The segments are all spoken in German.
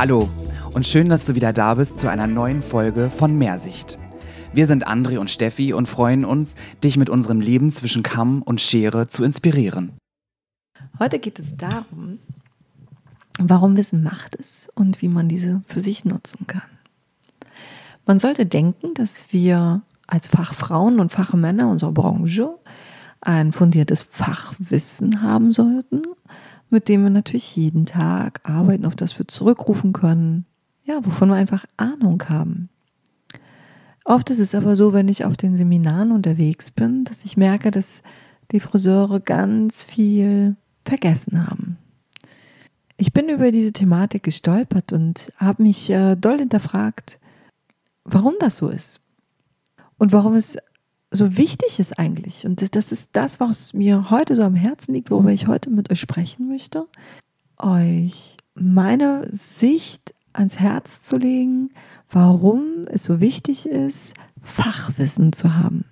Hallo und schön, dass du wieder da bist zu einer neuen Folge von Mehrsicht. Wir sind André und Steffi und freuen uns, dich mit unserem Leben zwischen Kamm und Schere zu inspirieren. Heute geht es darum, warum Wissen Macht ist und wie man diese für sich nutzen kann. Man sollte denken, dass wir als Fachfrauen und Fachmänner unserer Branche ein fundiertes Fachwissen haben sollten, mit dem wir natürlich jeden Tag arbeiten, auf das wir zurückrufen können, ja, wovon wir einfach Ahnung haben. Oft ist es aber so, wenn ich auf den Seminaren unterwegs bin, dass ich merke, dass die Friseure ganz viel vergessen haben. Ich bin über diese Thematik gestolpert und habe mich äh, doll hinterfragt, warum das so ist und warum es so wichtig ist eigentlich. Und das ist das, was mir heute so am Herzen liegt, worüber ich heute mit euch sprechen möchte, euch meine Sicht ans Herz zu legen, warum es so wichtig ist, Fachwissen zu haben.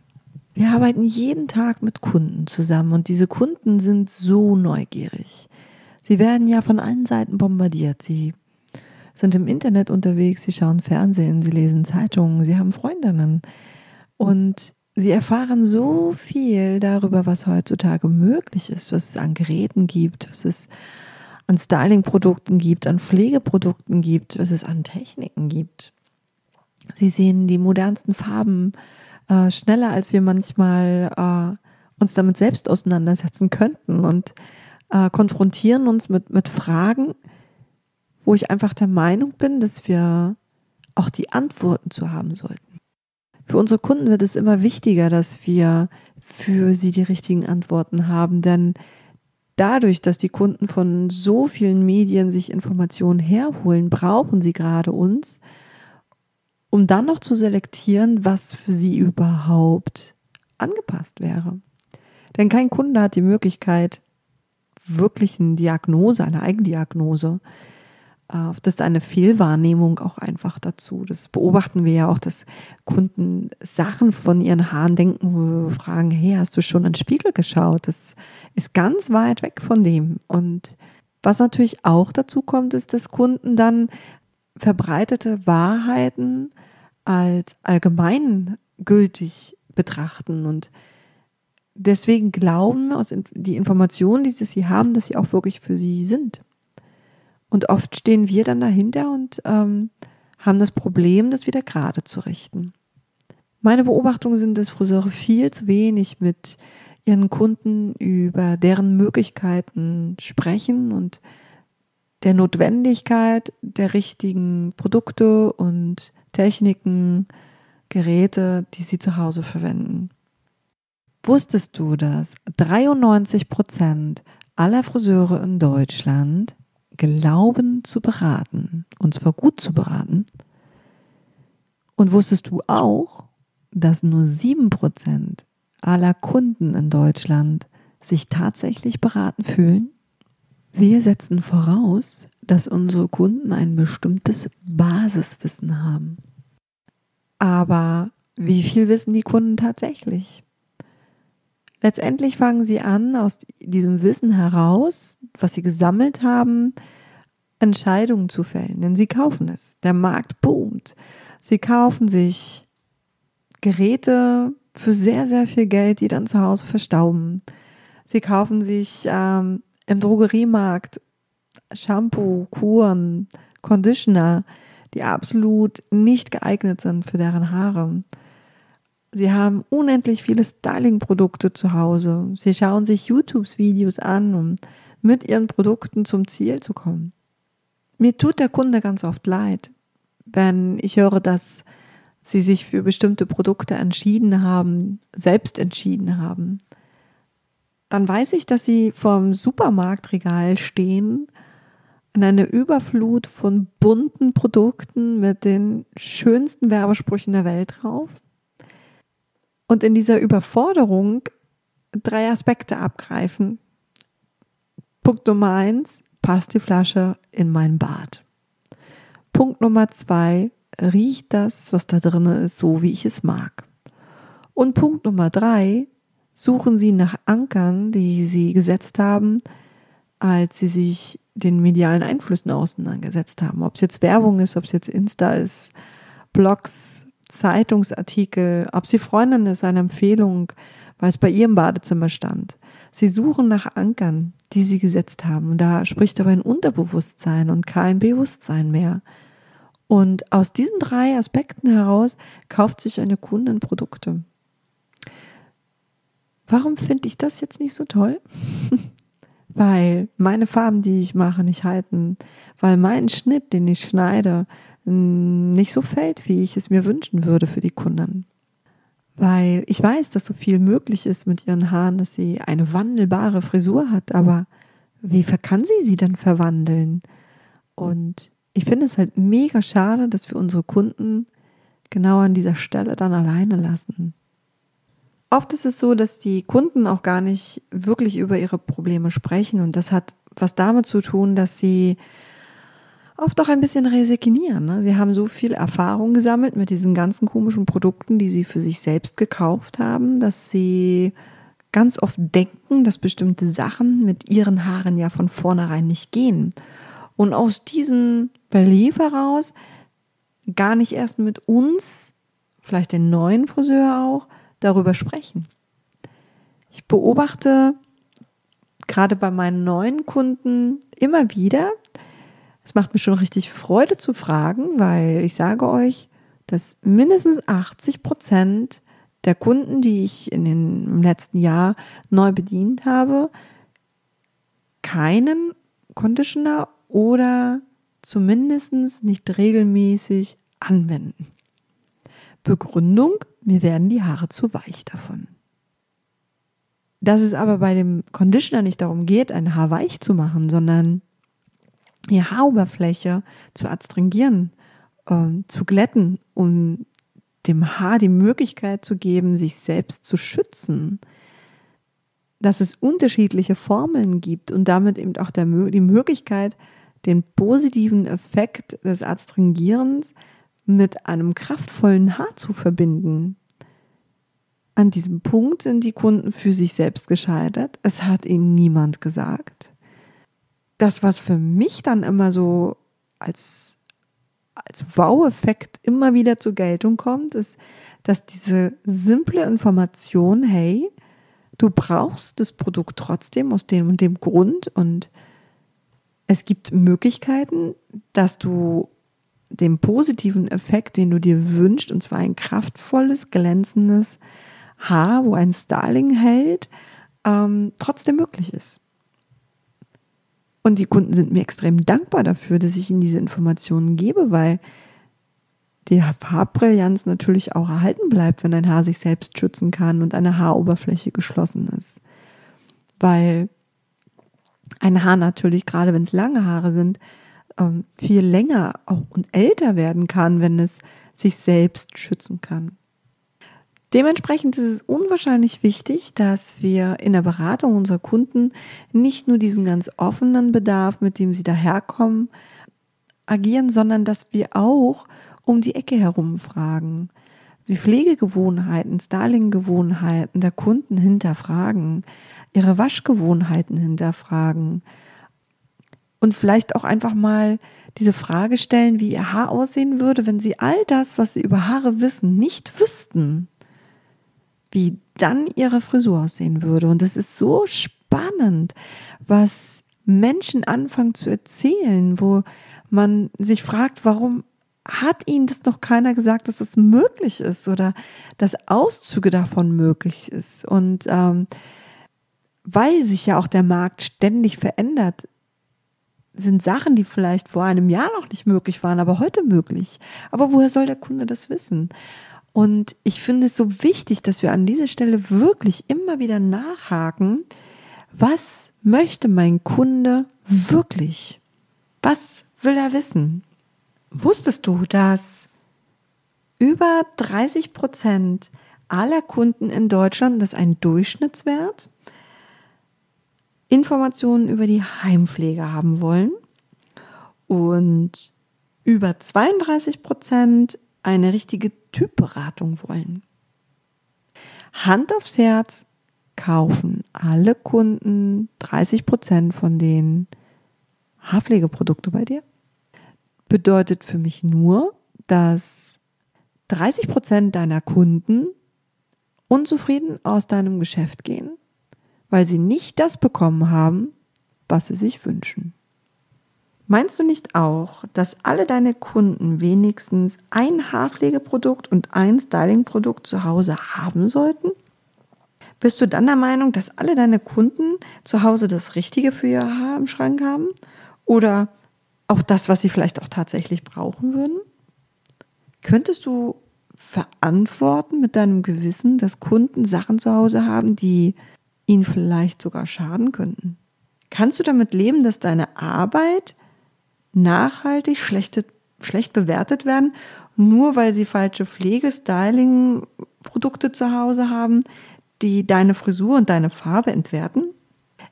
Wir arbeiten jeden Tag mit Kunden zusammen und diese Kunden sind so neugierig. Sie werden ja von allen Seiten bombardiert. Sie sind im Internet unterwegs, sie schauen Fernsehen, sie lesen Zeitungen, sie haben Freundinnen und sie erfahren so viel darüber, was heutzutage möglich ist, was es an Geräten gibt, was es an Styling-Produkten gibt, an Pflegeprodukten gibt, was es an Techniken gibt. Sie sehen die modernsten Farben äh, schneller, als wir manchmal äh, uns damit selbst auseinandersetzen könnten und äh, konfrontieren uns mit, mit Fragen, wo ich einfach der Meinung bin, dass wir auch die Antworten zu haben sollten. Für unsere Kunden wird es immer wichtiger, dass wir für sie die richtigen Antworten haben, denn dadurch, dass die Kunden von so vielen Medien sich Informationen herholen, brauchen sie gerade uns, um dann noch zu selektieren, was für sie überhaupt angepasst wäre. Denn kein Kunde hat die Möglichkeit, wirklich eine Diagnose, eine Eigendiagnose das ist eine Fehlwahrnehmung auch einfach dazu. Das beobachten wir ja auch, dass Kunden Sachen von ihren Haaren denken, wo wir fragen, hey, hast du schon in den Spiegel geschaut? Das ist ganz weit weg von dem. Und was natürlich auch dazu kommt, ist, dass Kunden dann verbreitete Wahrheiten als allgemeingültig betrachten und deswegen glauben, aus die Informationen, die sie haben, dass sie auch wirklich für sie sind. Und oft stehen wir dann dahinter und ähm, haben das Problem, das wieder gerade zu richten. Meine Beobachtungen sind, dass Friseure viel zu wenig mit ihren Kunden über deren Möglichkeiten sprechen und der Notwendigkeit der richtigen Produkte und Techniken, Geräte, die sie zu Hause verwenden. Wusstest du, dass 93 Prozent aller Friseure in Deutschland glauben zu beraten, und zwar gut zu beraten. Und wusstest du auch, dass nur 7% aller Kunden in Deutschland sich tatsächlich beraten fühlen? Wir setzen voraus, dass unsere Kunden ein bestimmtes Basiswissen haben. Aber wie viel wissen die Kunden tatsächlich? Letztendlich fangen sie an, aus diesem Wissen heraus, was sie gesammelt haben, Entscheidungen zu fällen, denn sie kaufen es. Der Markt boomt. Sie kaufen sich Geräte für sehr, sehr viel Geld, die dann zu Hause verstauben. Sie kaufen sich ähm, im Drogeriemarkt Shampoo, Kuren, Conditioner, die absolut nicht geeignet sind für deren Haare. Sie haben unendlich viele Styling-Produkte zu Hause. Sie schauen sich YouTube-Videos an, um mit ihren Produkten zum Ziel zu kommen. Mir tut der Kunde ganz oft leid, wenn ich höre, dass sie sich für bestimmte Produkte entschieden haben, selbst entschieden haben. Dann weiß ich, dass sie vorm Supermarktregal stehen in einer Überflut von bunten Produkten mit den schönsten Werbesprüchen der Welt drauf und in dieser Überforderung drei Aspekte abgreifen. Punkt Nummer eins, passt die Flasche in mein Bad. Punkt Nummer zwei, riecht das, was da drin ist, so wie ich es mag. Und Punkt Nummer drei, suchen sie nach Ankern, die sie gesetzt haben, als sie sich den medialen Einflüssen auseinandergesetzt haben. Ob es jetzt Werbung ist, ob es jetzt Insta ist, Blogs, Zeitungsartikel, ob sie Freundin ist, eine Empfehlung, weil es bei ihrem Badezimmer stand. Sie suchen nach Ankern, die sie gesetzt haben. Und da spricht aber ein Unterbewusstsein und kein Bewusstsein mehr. Und aus diesen drei Aspekten heraus kauft sich eine Kundin Produkte. Warum finde ich das jetzt nicht so toll? weil meine Farben, die ich mache, nicht halten, weil mein Schnitt, den ich schneide, nicht so fällt, wie ich es mir wünschen würde für die Kunden. Weil ich weiß, dass so viel möglich ist mit ihren Haaren, dass sie eine wandelbare Frisur hat, aber wie kann sie sie dann verwandeln? Und ich finde es halt mega schade, dass wir unsere Kunden genau an dieser Stelle dann alleine lassen. Oft ist es so, dass die Kunden auch gar nicht wirklich über ihre Probleme sprechen und das hat was damit zu tun, dass sie oft auch ein bisschen resignieren. Ne? Sie haben so viel Erfahrung gesammelt mit diesen ganzen komischen Produkten, die sie für sich selbst gekauft haben, dass sie ganz oft denken, dass bestimmte Sachen mit ihren Haaren ja von vornherein nicht gehen. Und aus diesem Belief heraus gar nicht erst mit uns, vielleicht den neuen Friseur auch, darüber sprechen. Ich beobachte gerade bei meinen neuen Kunden immer wieder, es macht mir schon richtig Freude zu fragen, weil ich sage euch, dass mindestens 80 Prozent der Kunden, die ich in den, im letzten Jahr neu bedient habe, keinen Conditioner oder zumindest nicht regelmäßig anwenden. Begründung, mir werden die Haare zu weich davon. Dass es aber bei dem Conditioner nicht darum geht, ein Haar weich zu machen, sondern die Haaroberfläche zu adstringieren, äh, zu glätten, um dem Haar die Möglichkeit zu geben, sich selbst zu schützen. Dass es unterschiedliche Formeln gibt und damit eben auch der, die Möglichkeit, den positiven Effekt des Adstringierens mit einem kraftvollen Haar zu verbinden. An diesem Punkt sind die Kunden für sich selbst gescheitert. Es hat ihnen niemand gesagt. Das, was für mich dann immer so als, als Wow-Effekt immer wieder zur Geltung kommt, ist, dass diese simple Information, hey, du brauchst das Produkt trotzdem aus dem und dem Grund und es gibt Möglichkeiten, dass du dem positiven Effekt, den du dir wünschst, und zwar ein kraftvolles, glänzendes Haar, wo ein Styling hält, ähm, trotzdem möglich ist. Und die Kunden sind mir extrem dankbar dafür, dass ich ihnen diese Informationen gebe, weil die Farbbrillanz natürlich auch erhalten bleibt, wenn ein Haar sich selbst schützen kann und eine Haaroberfläche geschlossen ist. Weil ein Haar natürlich, gerade wenn es lange Haare sind, ähm, viel länger auch und älter werden kann, wenn es sich selbst schützen kann. Dementsprechend ist es unwahrscheinlich wichtig, dass wir in der Beratung unserer Kunden nicht nur diesen ganz offenen Bedarf, mit dem sie daherkommen, agieren, sondern dass wir auch um die Ecke herum fragen, wie Pflegegewohnheiten, Styling-Gewohnheiten der Kunden hinterfragen, ihre Waschgewohnheiten hinterfragen, und vielleicht auch einfach mal diese Frage stellen, wie ihr Haar aussehen würde, wenn sie all das, was sie über Haare wissen, nicht wüssten. Wie dann ihre Frisur aussehen würde. Und das ist so spannend, was Menschen anfangen zu erzählen, wo man sich fragt, warum hat ihnen das noch keiner gesagt, dass das möglich ist oder dass Auszüge davon möglich ist. Und ähm, weil sich ja auch der Markt ständig verändert, sind Sachen, die vielleicht vor einem Jahr noch nicht möglich waren, aber heute möglich. Aber woher soll der Kunde das wissen? Und ich finde es so wichtig, dass wir an dieser Stelle wirklich immer wieder nachhaken, was möchte mein Kunde wirklich? Was will er wissen? Wusstest du, dass über 30 Prozent aller Kunden in Deutschland, das ein Durchschnittswert, Informationen über die Heimpflege haben wollen und über 32 Prozent eine richtige Typberatung wollen. Hand aufs Herz, kaufen alle Kunden 30 Prozent von den Haarpflegeprodukte bei dir? Bedeutet für mich nur, dass 30 Prozent deiner Kunden unzufrieden aus deinem Geschäft gehen, weil sie nicht das bekommen haben, was sie sich wünschen. Meinst du nicht auch, dass alle deine Kunden wenigstens ein Haarpflegeprodukt und ein Stylingprodukt zu Hause haben sollten? Bist du dann der Meinung, dass alle deine Kunden zu Hause das Richtige für ihr Haar im Schrank haben? Oder auch das, was sie vielleicht auch tatsächlich brauchen würden? Könntest du verantworten mit deinem Gewissen, dass Kunden Sachen zu Hause haben, die ihnen vielleicht sogar schaden könnten? Kannst du damit leben, dass deine Arbeit nachhaltig schlechte, schlecht bewertet werden, nur weil sie falsche Pflege, Styling, Produkte zu Hause haben, die deine Frisur und deine Farbe entwerten?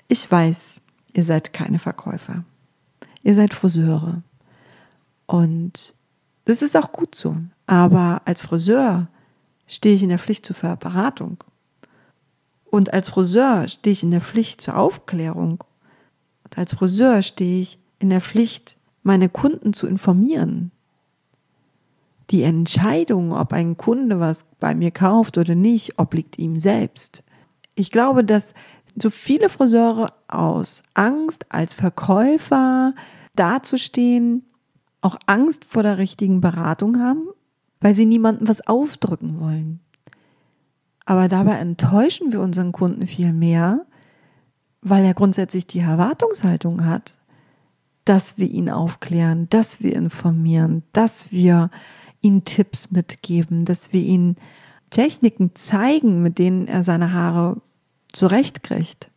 Ich weiß, ihr seid keine Verkäufer. Ihr seid Friseure. Und das ist auch gut so. Aber als Friseur stehe ich in der Pflicht zur Beratung. Und als Friseur stehe ich in der Pflicht zur Aufklärung. Und als Friseur stehe ich in der Pflicht, meine Kunden zu informieren. Die Entscheidung, ob ein Kunde was bei mir kauft oder nicht, obliegt ihm selbst. Ich glaube, dass so viele Friseure aus Angst als Verkäufer dazustehen, auch Angst vor der richtigen Beratung haben, weil sie niemandem was aufdrücken wollen. Aber dabei enttäuschen wir unseren Kunden viel mehr, weil er grundsätzlich die Erwartungshaltung hat, dass wir ihn aufklären, dass wir informieren, dass wir ihm Tipps mitgeben, dass wir ihm Techniken zeigen, mit denen er seine Haare zurechtkriegt.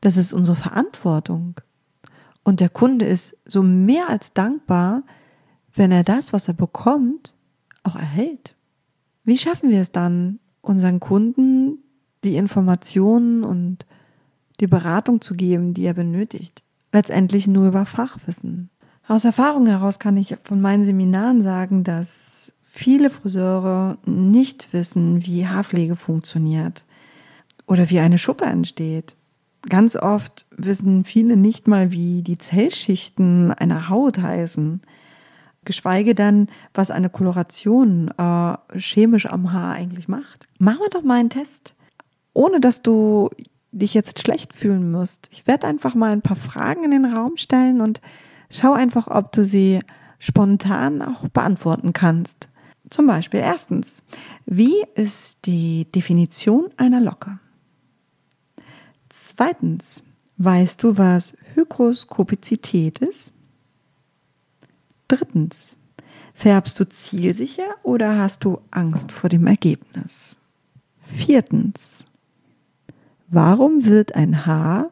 Das ist unsere Verantwortung. Und der Kunde ist so mehr als dankbar, wenn er das, was er bekommt, auch erhält. Wie schaffen wir es dann, unseren Kunden die Informationen und die Beratung zu geben, die er benötigt? Letztendlich nur über Fachwissen. Aus Erfahrung heraus kann ich von meinen Seminaren sagen, dass viele Friseure nicht wissen, wie Haarpflege funktioniert oder wie eine Schuppe entsteht. Ganz oft wissen viele nicht mal, wie die Zellschichten einer Haut heißen geschweige denn, was eine Koloration äh, chemisch am Haar eigentlich macht. Machen wir doch mal einen Test, ohne dass du dich jetzt schlecht fühlen musst. Ich werde einfach mal ein paar Fragen in den Raum stellen und schau einfach, ob du sie spontan auch beantworten kannst. Zum Beispiel erstens, wie ist die Definition einer Locke? Zweitens, weißt du, was Hygroskopizität ist? Drittens, färbst du zielsicher oder hast du Angst vor dem Ergebnis? Viertens, warum wird ein Haar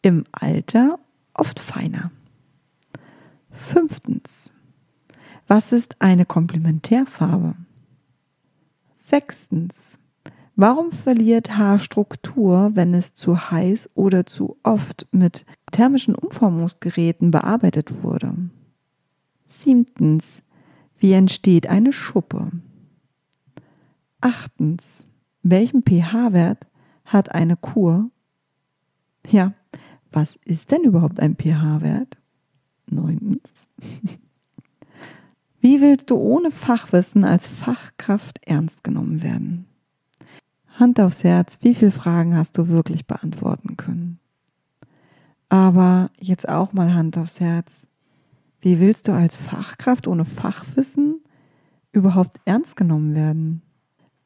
im Alter oft feiner? Fünftens, was ist eine Komplementärfarbe? Sechstens, warum verliert Haarstruktur, wenn es zu heiß oder zu oft mit thermischen Umformungsgeräten bearbeitet wurde? Siebtens, wie entsteht eine Schuppe? Achtens, welchen pH-Wert hat eine Kur? Ja, was ist denn überhaupt ein pH-Wert? Neuntens, wie willst du ohne Fachwissen als Fachkraft ernst genommen werden? Hand aufs Herz, wie viele Fragen hast du wirklich beantworten können? Aber jetzt auch mal Hand aufs Herz. Wie willst du als Fachkraft ohne Fachwissen überhaupt ernst genommen werden?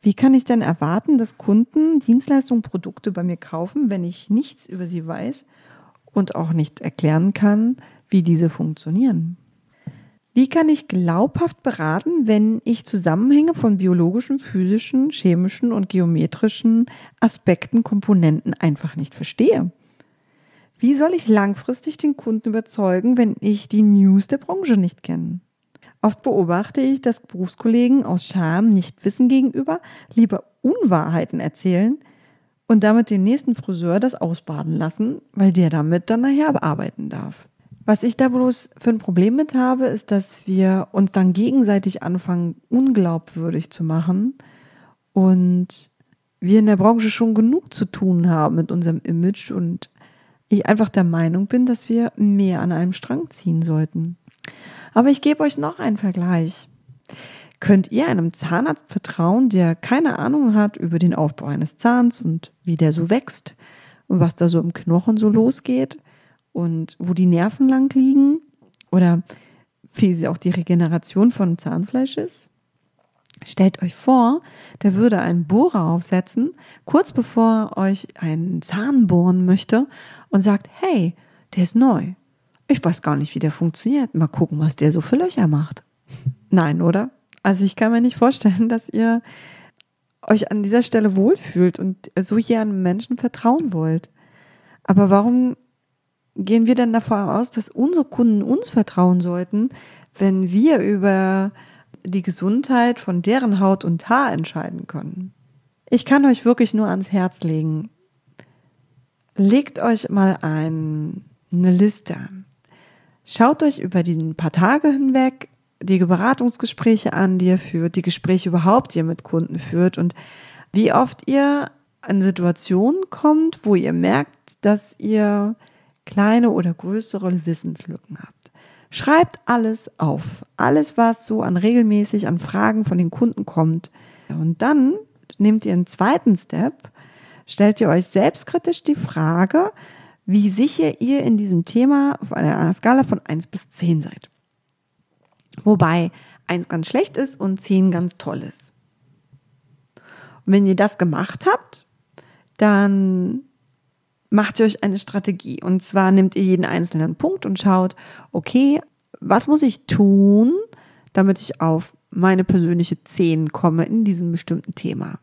Wie kann ich denn erwarten, dass Kunden Dienstleistungen, Produkte bei mir kaufen, wenn ich nichts über sie weiß und auch nicht erklären kann, wie diese funktionieren? Wie kann ich glaubhaft beraten, wenn ich Zusammenhänge von biologischen, physischen, chemischen und geometrischen Aspekten, Komponenten einfach nicht verstehe? Wie soll ich langfristig den Kunden überzeugen, wenn ich die News der Branche nicht kenne? Oft beobachte ich, dass Berufskollegen aus Scham, Nichtwissen gegenüber lieber Unwahrheiten erzählen und damit den nächsten Friseur das ausbaden lassen, weil der damit dann nachher bearbeiten darf. Was ich da bloß für ein Problem mit habe, ist, dass wir uns dann gegenseitig anfangen, unglaubwürdig zu machen und wir in der Branche schon genug zu tun haben mit unserem Image und ich einfach der Meinung bin, dass wir mehr an einem Strang ziehen sollten. Aber ich gebe euch noch einen Vergleich. Könnt ihr einem Zahnarzt vertrauen, der keine Ahnung hat über den Aufbau eines Zahns und wie der so wächst und was da so im Knochen so losgeht und wo die Nerven lang liegen oder wie auch die Regeneration von Zahnfleisch ist? Stellt euch vor, der würde einen Bohrer aufsetzen, kurz bevor er euch einen Zahn bohren möchte und sagt, hey, der ist neu. Ich weiß gar nicht, wie der funktioniert. Mal gucken, was der so für Löcher macht. Nein, oder? Also ich kann mir nicht vorstellen, dass ihr euch an dieser Stelle wohlfühlt und so hier einem Menschen vertrauen wollt. Aber warum gehen wir denn davon aus, dass unsere Kunden uns vertrauen sollten, wenn wir über die Gesundheit von deren Haut und Haar entscheiden können? Ich kann euch wirklich nur ans Herz legen. Legt euch mal ein, eine Liste. Schaut euch über die paar Tage hinweg die Beratungsgespräche an, die ihr führt, die Gespräche überhaupt, die ihr mit Kunden führt und wie oft ihr an Situationen kommt, wo ihr merkt, dass ihr kleine oder größere Wissenslücken habt. Schreibt alles auf. Alles, was so an regelmäßig an Fragen von den Kunden kommt. Und dann nehmt ihr einen zweiten Step, stellt ihr euch selbstkritisch die Frage, wie sicher ihr in diesem Thema auf einer Skala von 1 bis 10 seid. Wobei 1 ganz schlecht ist und 10 ganz toll ist. Und wenn ihr das gemacht habt, dann macht ihr euch eine Strategie. Und zwar nehmt ihr jeden einzelnen Punkt und schaut, okay, was muss ich tun, damit ich auf meine persönliche 10 komme in diesem bestimmten Thema?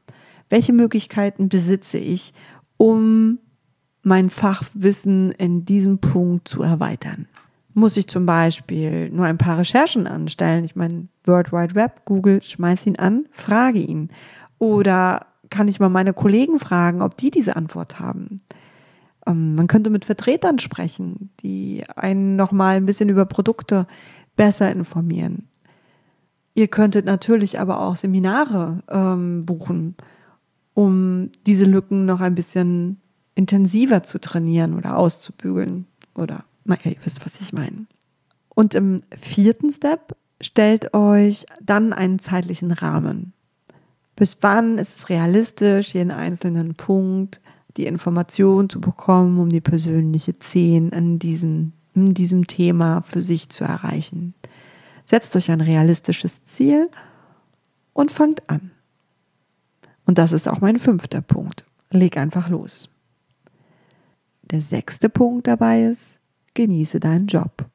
Welche Möglichkeiten besitze ich, um mein Fachwissen in diesem Punkt zu erweitern? Muss ich zum Beispiel nur ein paar Recherchen anstellen? Ich meine, World Wide Web, Google, schmeiß ihn an, frage ihn. Oder kann ich mal meine Kollegen fragen, ob die diese Antwort haben? Ähm, man könnte mit Vertretern sprechen, die einen nochmal ein bisschen über Produkte besser informieren. Ihr könntet natürlich aber auch Seminare ähm, buchen, um diese Lücken noch ein bisschen intensiver zu trainieren oder auszubügeln. Oder, naja, ihr wisst, was ich meine. Und im vierten Step stellt euch dann einen zeitlichen Rahmen. Bis wann ist es realistisch, jeden einzelnen Punkt die Information zu bekommen, um die persönliche Zehn in diesem, in diesem Thema für sich zu erreichen. Setzt euch ein realistisches Ziel und fangt an. Und das ist auch mein fünfter Punkt. Leg einfach los. Der sechste Punkt dabei ist, genieße deinen Job.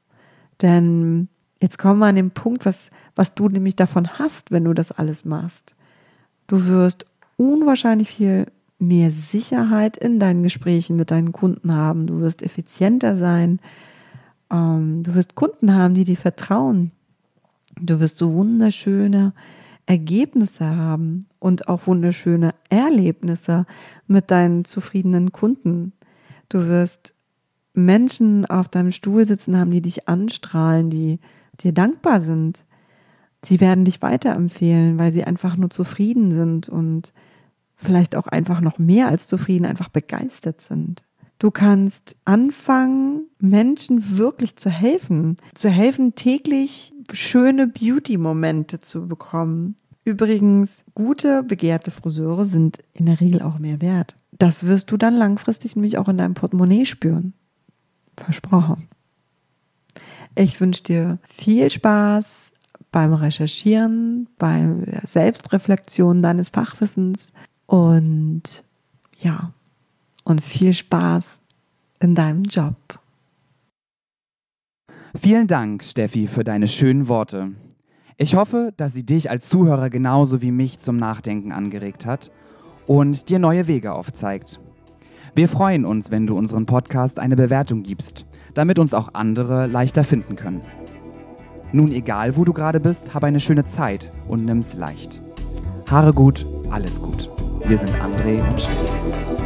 Denn jetzt kommen wir an den Punkt, was, was du nämlich davon hast, wenn du das alles machst. Du wirst unwahrscheinlich viel mehr Sicherheit in deinen Gesprächen mit deinen Kunden haben. Du wirst effizienter sein. Ähm, du wirst Kunden haben, die dir vertrauen. Du wirst so wunderschöne Ergebnisse haben und auch wunderschöne Erlebnisse mit deinen zufriedenen Kunden. Du wirst Menschen auf deinem Stuhl sitzen haben, die dich anstrahlen, die dir dankbar sind. Sie werden dich weiterempfehlen, weil sie einfach nur zufrieden sind und vielleicht auch einfach noch mehr als zufrieden, einfach begeistert sind. Du kannst anfangen, Menschen wirklich zu helfen, zu helfen, täglich schöne Beauty-Momente zu bekommen. Übrigens, gute, begehrte Friseure sind in der Regel auch mehr wert. Das wirst du dann langfristig nämlich auch in deinem Portemonnaie spüren. Versprochen. Ich wünsche dir viel Spaß beim Recherchieren, bei Selbstreflexion deines Fachwissens und ja, und viel Spaß in deinem Job. Vielen Dank, Steffi, für deine schönen Worte. Ich hoffe, dass sie dich als Zuhörer genauso wie mich zum Nachdenken angeregt hat und dir neue Wege aufzeigt. Wir freuen uns, wenn du unseren Podcast eine Bewertung gibst, damit uns auch andere leichter finden können. Nun egal, wo du gerade bist, hab eine schöne Zeit und nimm's leicht. Haare gut, alles gut. Wir sind André und Stefan.